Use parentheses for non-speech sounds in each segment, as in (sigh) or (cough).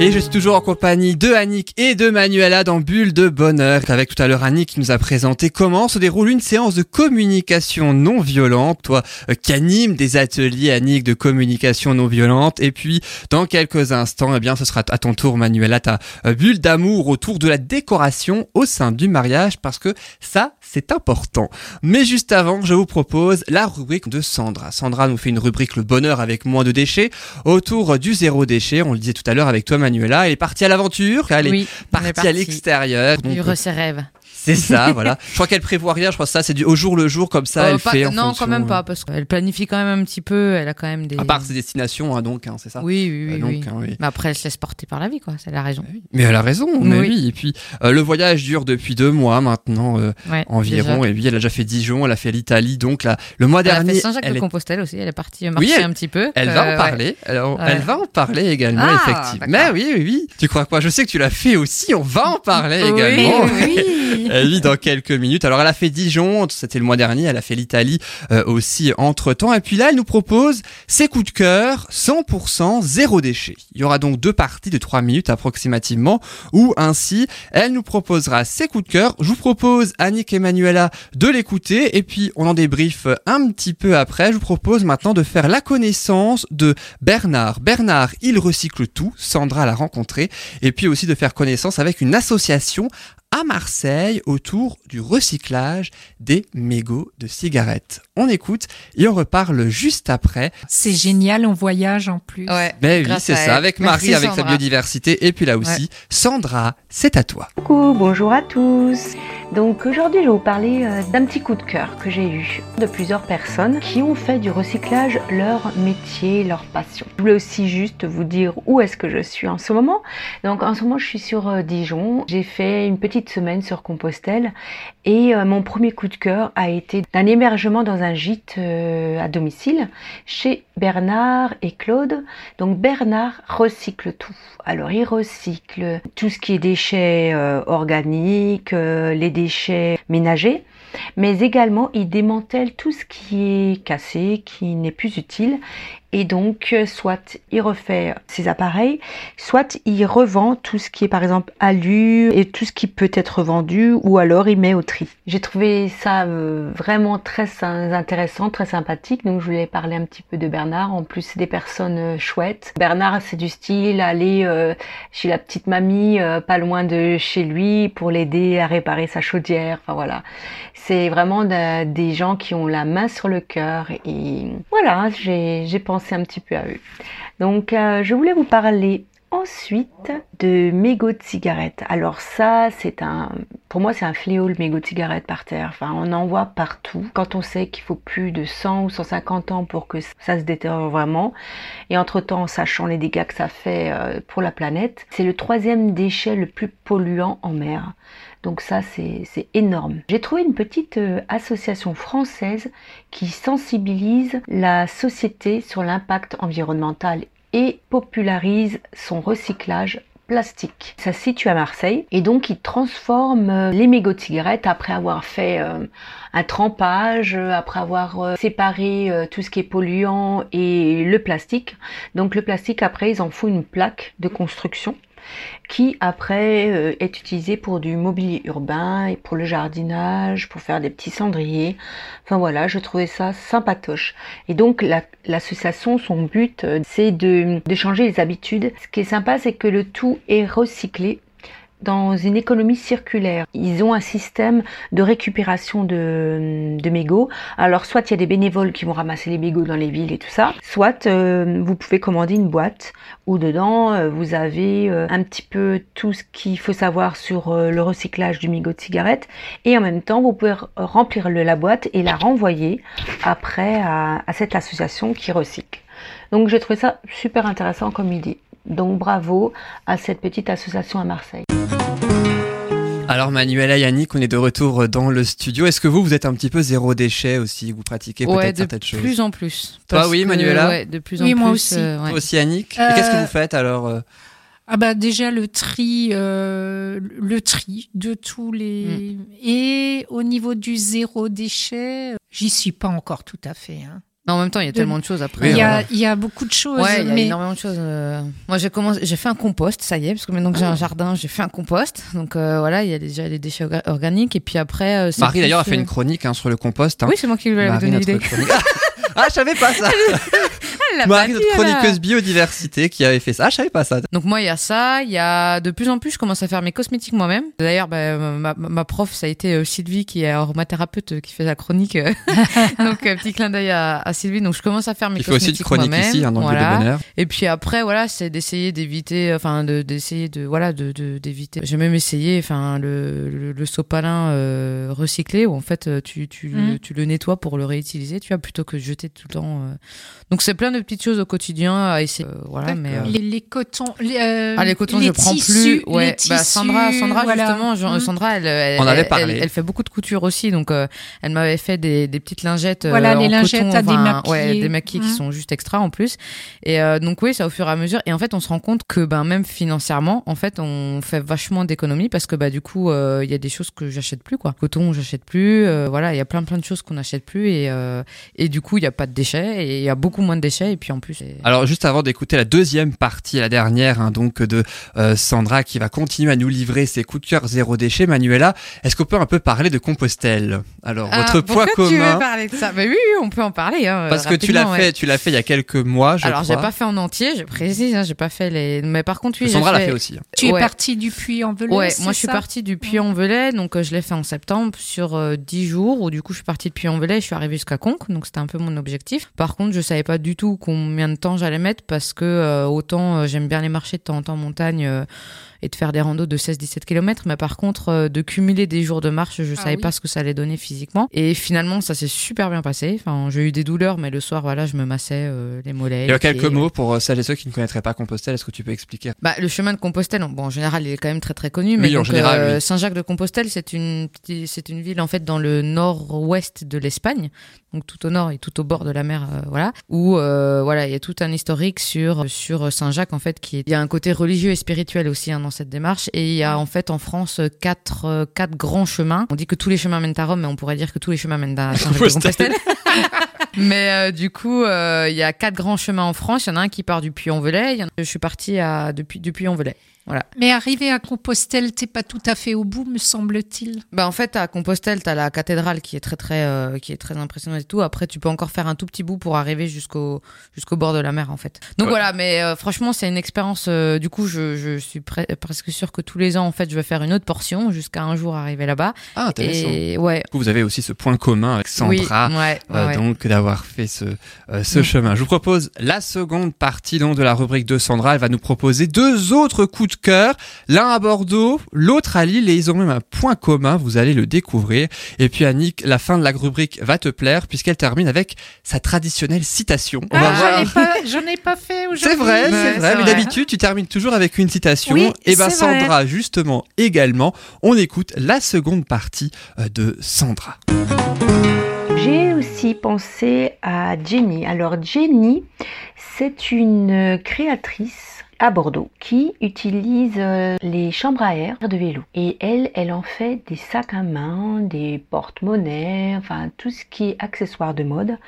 Et je suis toujours en compagnie de Annick et de Manuela dans Bulle de Bonheur. Avec tout à l'heure Annick qui nous a présenté comment se déroule une séance de communication non violente. Toi euh, qui anime des ateliers Annick de communication non violente. Et puis dans quelques instants, eh bien ce sera à ton tour Manuela ta euh, bulle d'amour autour de la décoration au sein du mariage parce que ça c'est important. Mais juste avant, je vous propose la rubrique de Sandra. Sandra nous fait une rubrique le bonheur avec moins de déchets autour du zéro déchet. On le disait tout à l'heure avec toi Manuela. Elle est partie à l'aventure. Elle est partie à l'extérieur. Vivre ses rêves. C'est ça, voilà. Je crois qu'elle prévoit rien. Je crois que ça, c'est du au jour le jour comme ça. Euh, elle pas- fait en non, fonction, quand même euh, pas, parce qu'elle planifie quand même un petit peu. Elle a quand même des. À part ses destinations, hein, donc, hein, c'est ça. Oui, oui, oui. Euh, donc, oui. hein, oui. Mais après, elle se laisse porter par la vie, quoi. C'est la raison. Mais elle a raison, mais Oui. oui. Et puis euh, le voyage dure depuis deux mois maintenant euh, Ouais, environ. déjà. Et puis elle a déjà fait Dijon, elle a fait l'Italie. Donc là, le mois Elle a dernier, fait Saint-Jacques elle, de est- Compostelle aussi. Elle est partie marcher elle- un petit peu. elle va Euh, en parler. Ouais. Elle va en parler également, Ah, effectivement. Mais oui, oui, oui. Tu crois quoi? Je sais que tu l'as fait aussi. On va en parler Oui, également. oui. Elle (laughs) dans quelques minutes. Alors, elle a fait Dijon, c'était le mois dernier. Elle a fait l'Italie euh, aussi entre temps. Et puis là, elle nous propose ses coups de cœur 100% zéro déchet. Il y aura donc deux parties de trois minutes approximativement où ainsi elle nous proposera ses coups de cœur. Je vous propose, Annick et Manuela, de l'écouter et puis on en débrief un petit peu après. Je vous propose maintenant de faire la connaissance de Bernard. Bernard, il recycle tout. Sandra l'a rencontré et puis aussi de faire connaissance avec une association à Marseille autour du recyclage des mégots de cigarettes. On écoute et on reparle juste après. C'est génial, on voyage en plus. Ouais. Mais oui, grâce c'est ça, elle. avec Merci, Marie, avec sa biodiversité. Et puis là aussi, Sandra, c'est à toi. Coucou, bonjour à tous. Donc aujourd'hui, je vais vous parler euh, d'un petit coup de cœur que j'ai eu de plusieurs personnes qui ont fait du recyclage leur métier, leur passion. Je voulais aussi juste vous dire où est-ce que je suis en ce moment. Donc en ce moment, je suis sur euh, Dijon. J'ai fait une petite semaine sur Compostelle et euh, mon premier coup de cœur a été d'un hébergement dans un gîte euh, à domicile chez Bernard et Claude. Donc Bernard recycle tout. Alors il recycle tout ce qui est déchets euh, organiques, les déchets ménagers, mais également il démantèle tout ce qui est cassé, qui n'est plus utile. Et donc, euh, soit il refait ses appareils, soit il revend tout ce qui est par exemple alu et tout ce qui peut être vendu, ou alors il met au tri. J'ai trouvé ça euh, vraiment très intéressant, très sympathique. Donc, je voulais parler un petit peu de Bernard. En plus, c'est des personnes euh, chouettes. Bernard, c'est du style aller euh, chez la petite mamie, euh, pas loin de chez lui, pour l'aider à réparer sa chaudière. Enfin voilà, c'est vraiment de- des gens qui ont la main sur le cœur. Et voilà, j'ai j'ai un petit peu à eux. Donc, euh, je voulais vous parler ensuite de mégots de cigarettes. Alors ça, c'est un, pour moi, c'est un fléau le mégot de cigarette par terre. Enfin, on en voit partout. Quand on sait qu'il faut plus de 100 ou 150 ans pour que ça se détériore vraiment, et entre-temps, en sachant les dégâts que ça fait euh, pour la planète, c'est le troisième déchet le plus polluant en mer. Donc ça, c'est c'est énorme. J'ai trouvé une petite euh, association française qui sensibilise la société sur l'impact environnemental et popularise son recyclage plastique. Ça se situe à Marseille et donc il transforme euh, les mégots de cigarettes après avoir fait euh, un trempage, euh, après avoir séparé tout ce qui est polluant et le plastique. Donc le plastique après ils en font une plaque de construction qui après euh, est utilisé pour du mobilier urbain et pour le jardinage, pour faire des petits cendriers. Enfin voilà, je trouvais ça sympatoche. Et donc la- l'association, son but, euh, c'est de changer les habitudes. Ce qui est sympa, c'est que le tout est recyclé dans une économie circulaire. Ils ont un système de récupération de, de mégots. Alors soit il y a des bénévoles qui vont ramasser les mégots dans les villes et tout ça, soit euh, vous pouvez commander une boîte où dedans euh, vous avez euh, un petit peu tout ce qu'il faut savoir sur euh, le recyclage du mégot de cigarette et en même temps vous pouvez remplir le- la boîte et la renvoyer après à, à cette association qui recycle. Donc j'ai trouvé ça super intéressant comme idée. Donc bravo à cette petite association à Marseille. Alors Manuela et Yannick, on est de retour dans le studio. Est-ce que vous, vous êtes un petit peu zéro déchet aussi? Vous pratiquez Ouais, peut-être de certaines choses? plus en plus. Toi, oui, Manuela? Ouais, de plus en Oui, plus. moi aussi. euh, ouais. Aussi Yannick? Et Euh, qu'est-ce que vous faites alors euh? Ah bah déjà le tri, euh, le tri de tous les Mm. et au niveau du zéro déchet, j'y suis pas encore tout à fait. hein. Mais en même temps, il y a tellement de choses après. Il y, a, voilà. il y a beaucoup de choses. Ouais, il y a mais énormément de choses. euh. Moi, j'ai commencé, j'ai fait un compost, ça y est, parce que maintenant que j'ai Ah. un jardin, j'ai fait un compost. Donc euh, voilà, il y a déjà les déchets orga- organiques, et puis après. euh, Marie d'ailleurs a fait une chronique hein, sur le compost. Hein. Oui, c'est moi qui lui avais donné l'idée. (laughs) Ah, je savais pas ça. (laughs) Elle Marie, notre a- chroniqueuse biodiversité, qui avait fait ça. Ah, je savais pas ça. Donc moi, il y a ça. Il y a de plus en plus, je commence à faire mes cosmétiques moi-même. D'ailleurs, bah, ma, ma prof, ça a été euh, Sylvie, qui est aromathérapeute, euh, qui fait la chronique. euh. (laughs) Donc petit clin d'œil à, à Sylvie. Donc je commence à faire mes Il fait aussi cosmétiques une chronique moi-même. ici, hein, dans le Voilà. Bulle de bonheur. Et puis après, voilà, c'est d'essayer d'éviter, enfin, de d'essayer de, voilà, de de- d'éviter. J'ai même essayé, enfin, le le, le sopalin euh, recyclé où en fait euh, tu tu tu le nettoies pour le réutiliser, tu vois, plutôt que de jeter tout le temps. euh. Donc c'est plein de petites choses au quotidien à essayer. Euh, voilà, mais euh, les, les cotons. Les, euh, ah les cotons les je prends tissus, plus ouais bah Sandra Sandra voilà. justement Jean- Mm. Sandra elle elle, On avait elle- parlé. elle, elle fait beaucoup de couture aussi donc euh, elle m'avait fait des, des petites lingettes euh, Voilà, les en lingettes coton, à enfin, démaquiller. ouais démaquillées qui Mm. sont juste extra en plus et euh, donc oui ça au fur et à mesure et en fait on se rend compte que ben même financièrement en fait on fait vachement d'économies parce que bah du coup euh, il y a des choses que j'achète plus quoi coton j'achète plus euh, voilà il y a plein plein de choses qu'on n'achète plus et euh, et du coup il y a pas de déchets et il y a beaucoup moins de déchets et puis en plus Alors juste avant d'écouter la deuxième partie, la dernière hein, donc de euh, Sandra qui va continuer à nous livrer ses coups de cœur zéro déchet, Manuela, est-ce qu'on peut un peu parler de Compostelle? Alors Ah, votre poids pourquoi tu veux commun, parler de ça? Bah oui, oui, on peut en parler. Hein, parce que tu l'as ouais. fait, tu l'as fait il y a quelques mois, je Alors j'ai pas fait en entier, je précise, hein, j'ai pas fait les. Mais par contre, oui, Sandra l'a fait aussi. Tu es Ouais. parti du puits en velay Ouais, moi je suis partie du Puy-en-Velay, donc euh, je l'ai fait en septembre sur euh, 10 jours, où du coup je suis partie de Puy-en-Velay, je suis arrivée jusqu'à Conques, donc c'était un peu mon objectif. Par contre, je savais pas du tout combien de temps j'allais mettre, parce que euh, autant euh, j'aime bien les marcher de temps en temps en montagne euh, et de faire des randos de 16-17 km, mais par contre euh, de cumuler des jours de marche, je Ah savais oui. pas ce que ça allait donner physiquement. Et finalement, ça s'est super bien passé. Enfin, j'ai eu des douleurs, mais le soir, voilà, je me massais euh, les mollets. Il y a les quelques mots pour euh, celles et ceux qui ne connaîtraient pas Compostelle, est-ce que tu peux expliquer? Bah, le chemin de Compostelle, bon, en général, il est quand même très très connu. Mais Oui, en donc, général, euh, oui. Saint-Jacques-de-Compostelle, c'est une petite- c'est une ville en fait dans le nord-ouest de l'Espagne, donc tout au nord et tout au bord de la mer, euh, voilà. Où euh, voilà, il y a tout un historique sur sur Saint-Jacques en fait, qui est, il y a un côté religieux et spirituel aussi hein, dans cette démarche. Et il y a en fait en France quatre euh, quatre grands chemins. On dit que tous les chemins mènent à Rome, mais on pourrait dire que tous les chemins mènent à (laughs) Saint-Jacques-de-Compostelle. (laughs) (laughs) Mais euh, du coup, euh, il y a quatre grands chemins en France. Il y en a un qui part du Puy-en-Velay. A- Je suis partie à, depuis, du Puy-en-Velay. Mais arrivé à Compostelle, t'es pas tout à fait au bout, me semble-t-il. Bah en fait à Compostelle t'as la cathédrale qui est très très euh, qui est très impressionnante et tout. Après tu peux encore faire un tout petit bout pour arriver jusqu'au jusqu'au bord de la mer en fait. Donc Ouais. voilà, mais euh, franchement c'est une expérience. euh, du coup je, je suis pre- presque sûre que tous les ans en fait je vais faire une autre portion jusqu'à un jour arriver là-bas. Ah, intéressant. Et ouais. Du coup, vous avez aussi ce point commun avec Sandra. Oui, ouais, euh, ouais. donc d'avoir fait ce, euh, ce chemin. Je vous propose la seconde partie donc de la rubrique de Sandra. Elle va nous proposer deux autres coups de cœur, l'un à Bordeaux, l'autre à Lille, et ils ont même un point commun. Vous allez le découvrir. Et puis Annick, la fin de la rubrique va te plaire puisqu'elle termine avec sa traditionnelle citation. On va Ah, voir. j'en ai pas, j'en ai pas fait aujourd'hui. C'est vrai, c'est vrai, mais d'habitude tu termines toujours avec une citation. Oui, et ben vrai. Sandra justement également. On écoute la seconde partie euh, de Sandra. J'ai aussi pensé à Jenny. Alors Jenny, c'est une créatrice à Bordeaux qui utilise euh, les chambres à air de vélo. Et elle, elle en fait des sacs à main, des porte-monnaies, enfin tout ce qui est accessoire de mode.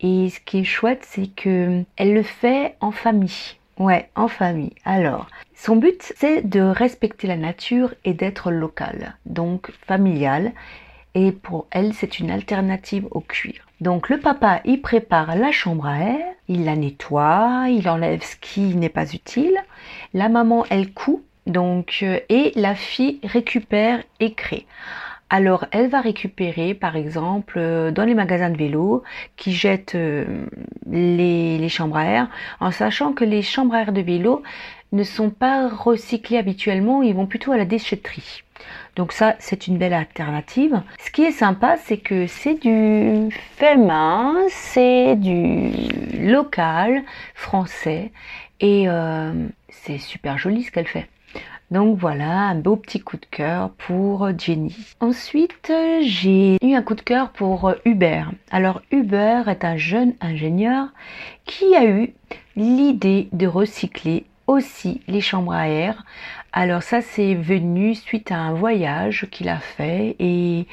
Et ce qui est chouette, c'est que elle le fait en famille. Ouais, en famille. Alors, son but, c'est de respecter la nature et d'être local, donc familial. Et pour elle, c'est une alternative au cuir. Donc le papa, il prépare la chambre à air, il la nettoie, il enlève ce qui n'est pas utile. La maman, elle coud, donc euh, et la fille récupère et crée. Alors elle va récupérer, par exemple, euh, dans les magasins de vélo, qui jettent euh, les, les chambres à air, en sachant que les chambres à air de vélo ne sont pas recyclées habituellement, ils vont plutôt à la déchetterie. Donc ça, c'est une belle alternative. Ce qui est sympa, c'est que c'est du fait main, c'est du local, français, et euh, c'est super joli ce qu'elle fait. Donc voilà, un beau petit coup de cœur pour Jenny. Ensuite, j'ai eu un coup de cœur pour Hubert. Alors Hubert est un jeune ingénieur qui a eu l'idée de recycler aussi les chambres à air. Alors ça c'est venu suite à un voyage qu'il a fait et,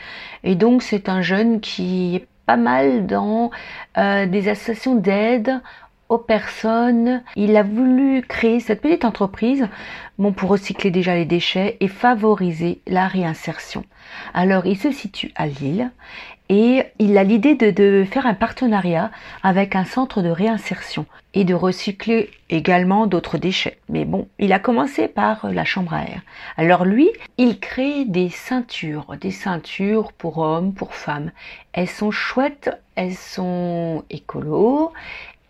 donc c'est un jeune qui est pas mal dans euh, des associations d'aide aux personnes. Il a voulu créer cette petite entreprise bon, pour recycler déjà les déchets et favoriser la réinsertion. Alors, il se situe à Lille et il a l'idée de, de, faire un partenariat avec un centre de réinsertion et de recycler également d'autres déchets. Mais bon, il a commencé par la chambre à air. Alors lui, il crée des ceintures, des ceintures pour hommes, pour femmes. Elles sont chouettes, elles sont écolo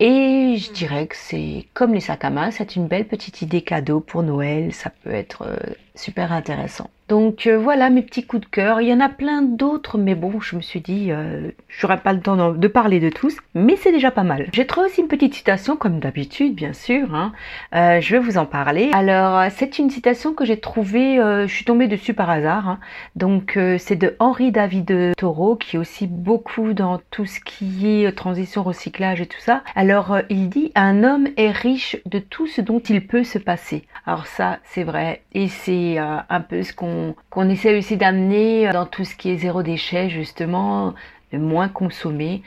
et je dirais que c'est comme les sacs à main, c'est une belle petite idée cadeau pour Noël, ça peut être euh, super intéressant. Donc euh, voilà mes petits coups de cœur. Il y en a plein d'autres, mais bon, je me suis dit, euh, j'aurai pas le temps de parler de tous, mais c'est déjà pas mal. J'ai trouvé aussi une petite citation, comme d'habitude, bien sûr. Hein. Euh, je vais vous en parler. Alors, c'est une citation que j'ai trouvée, je suis tombée dessus par hasard. Hein. Donc, c'est de Henri David Thoreau, qui est aussi beaucoup dans tout ce qui est transition, recyclage et tout ça. Alors, il dit, un homme est riche de tout ce dont il peut se passer. Alors ça, c'est vrai, et c'est un peu ce qu'on essaie aussi d'amener dans tout ce qui est zéro déchet, justement, moins consommer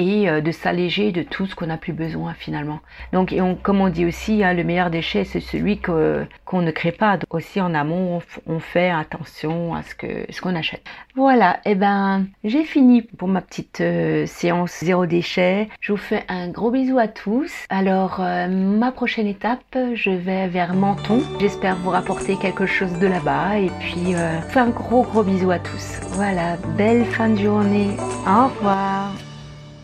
et euh, de s'alléger de tout ce qu'on n'a plus besoin finalement. Donc, et on, comme on dit aussi, hein, le meilleur déchet, c'est celui qu'on ne crée pas. Donc, aussi en amont, on, fait attention à ce que ce qu'on achète. Voilà, et eh ben j'ai fini pour ma petite euh, séance zéro déchet. Je vous fais un gros bisou à tous. Alors, euh, ma prochaine étape, je vais vers Menton. J'espère vous rapporter quelque chose de là-bas. Et puis, euh, fais un gros gros bisou à tous. Voilà, belle fin de journée. Au revoir.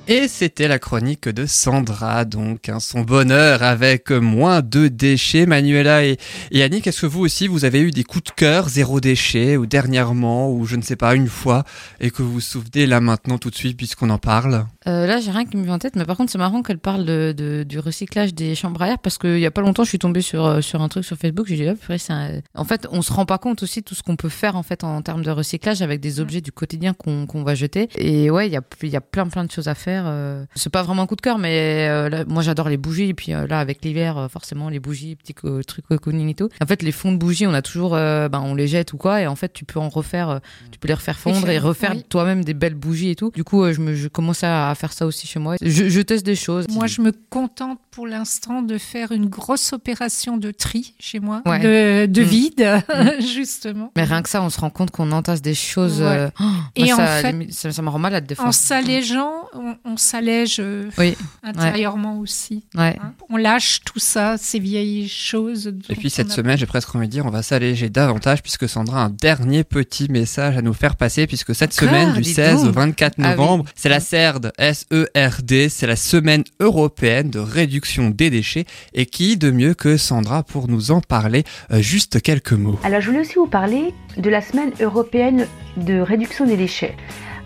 Et c'était la chronique de Sandra, donc hein, son bonheur avec moins de déchets. Manuela et, et Annick, est-ce que vous aussi vous avez eu des coups de cœur zéro déchet ou dernièrement ou je ne sais pas une fois et que vous vous souvenez là maintenant tout de suite puisqu'on en parle? Euh, Là j'ai rien qui me vient en tête, mais par contre c'est marrant qu'elle parle de, de, du recyclage des chambres à air parce qu'il y a pas longtemps je suis tombée sur euh, sur un truc sur Facebook, j'ai dit hop, un... en fait on se rend pas compte aussi tout ce qu'on peut faire en fait en, termes de recyclage avec des objets du quotidien qu'on qu'on va jeter. Et ouais il y a y a plein plein de choses à faire euh, c'est pas vraiment un coup de cœur, mais euh, moi j'adore les bougies. Et puis là, avec l'hiver, forcément, les bougies, petits trucs cocooning et tout. En fait, les fonds de bougies, on a toujours, ben, on les jette ou quoi. Et en fait, tu peux en refaire, tu peux les refaire fondre et refaire toi-même des belles bougies et tout. Du coup, je, me, je commence à faire ça aussi chez moi. Je, je teste des choses. Moi, je me contente pour l'instant de faire une grosse opération de tri chez moi, de, de mm. vide, mm. (laughs) justement. Mais rien que ça, on se rend compte qu'on entasse des choses. Oh, et en ça, fait, ça, me rend malade des fois. En s'allégeant, on, on s'allège euh, oui. (laughs) intérieurement aussi. Hein. On lâche tout ça, ces vieilles choses. Et puis cette semaine, j'ai presque envie de dire, on va s'alléger davantage puisque Sandra a un dernier petit message à nous faire passer puisque cette semaine du 16 au 24 ah novembre, c'est la CERD, S-E-R-D, c'est la semaine européenne de réduction des déchets et qui de mieux que Sandra pour nous en parler euh, juste quelques mots. Alors je voulais aussi vous parler de la semaine européenne de réduction des déchets.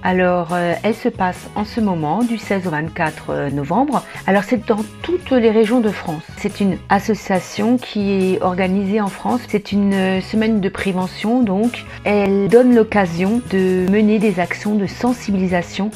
Alors, euh, elle se passe en ce moment du 16 au 24 euh, novembre. Alors, c'est dans toutes les régions de France. C'est une association qui est organisée en France. C'est une euh, semaine de prévention, donc elle donne l'occasion de mener des actions de sensibilisation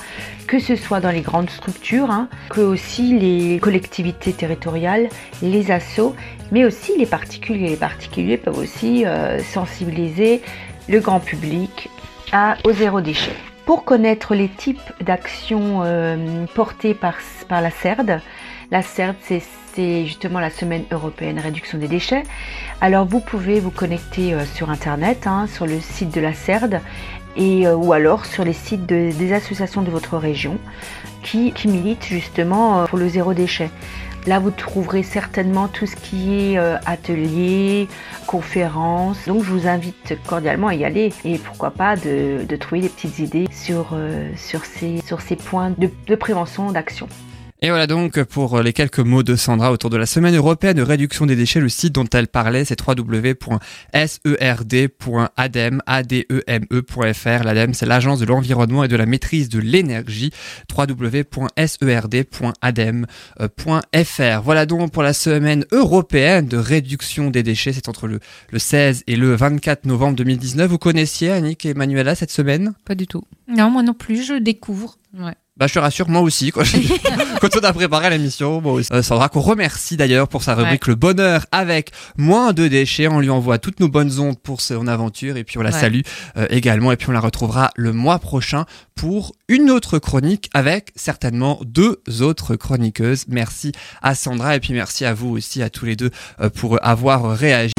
que ce soit dans les grandes structures, hein, que aussi les collectivités territoriales, les assos, mais aussi les particuliers. Les particuliers peuvent aussi sensibiliser le grand public à, au zéro déchet. Pour connaître les types d'actions euh, portées par, par la CERD, la CERD c'est justement la semaine européenne réduction des déchets. Alors vous pouvez vous connecter euh, sur internet, hein, sur le site de la CERD et, euh, ou alors sur les sites des associations de votre région qui, qui militent justement pour le zéro déchet. Là, vous trouverez certainement tout ce qui est euh, atelier, conférences. Donc, je vous invite cordialement à y aller et pourquoi pas de, trouver des petites idées sur, euh, sur, ces, sur ces points de, de prévention, d'action. Et voilà donc pour les quelques mots de Sandra autour de la semaine européenne de réduction des déchets. Le site dont elle parlait, c'est www.serd.adem.fr. L'ADEME, c'est l'agence de l'environnement et de la maîtrise de l'énergie. www.serd.adem.fr. Voilà donc pour la semaine européenne de réduction des déchets. C'est entre le, le 16 et le 24 novembre 2019. Vous connaissiez Annick et Manuela cette semaine? Pas du tout. Non, moi non plus, je découvre. Ouais. Bah, je te rassure, moi aussi. Quoi. (laughs) (laughs) Quand on a préparé l'émission, moi aussi. Euh, Sandra, qu'on remercie d'ailleurs pour sa rubrique Le Bonheur avec moins de déchets. On lui envoie toutes nos bonnes ondes pour son aventure et puis on la salue euh, également. Et puis on la retrouvera le mois prochain pour une autre chronique avec certainement deux autres chroniqueuses. Merci à Sandra et puis merci à vous aussi, à tous les deux, euh, pour avoir réagi.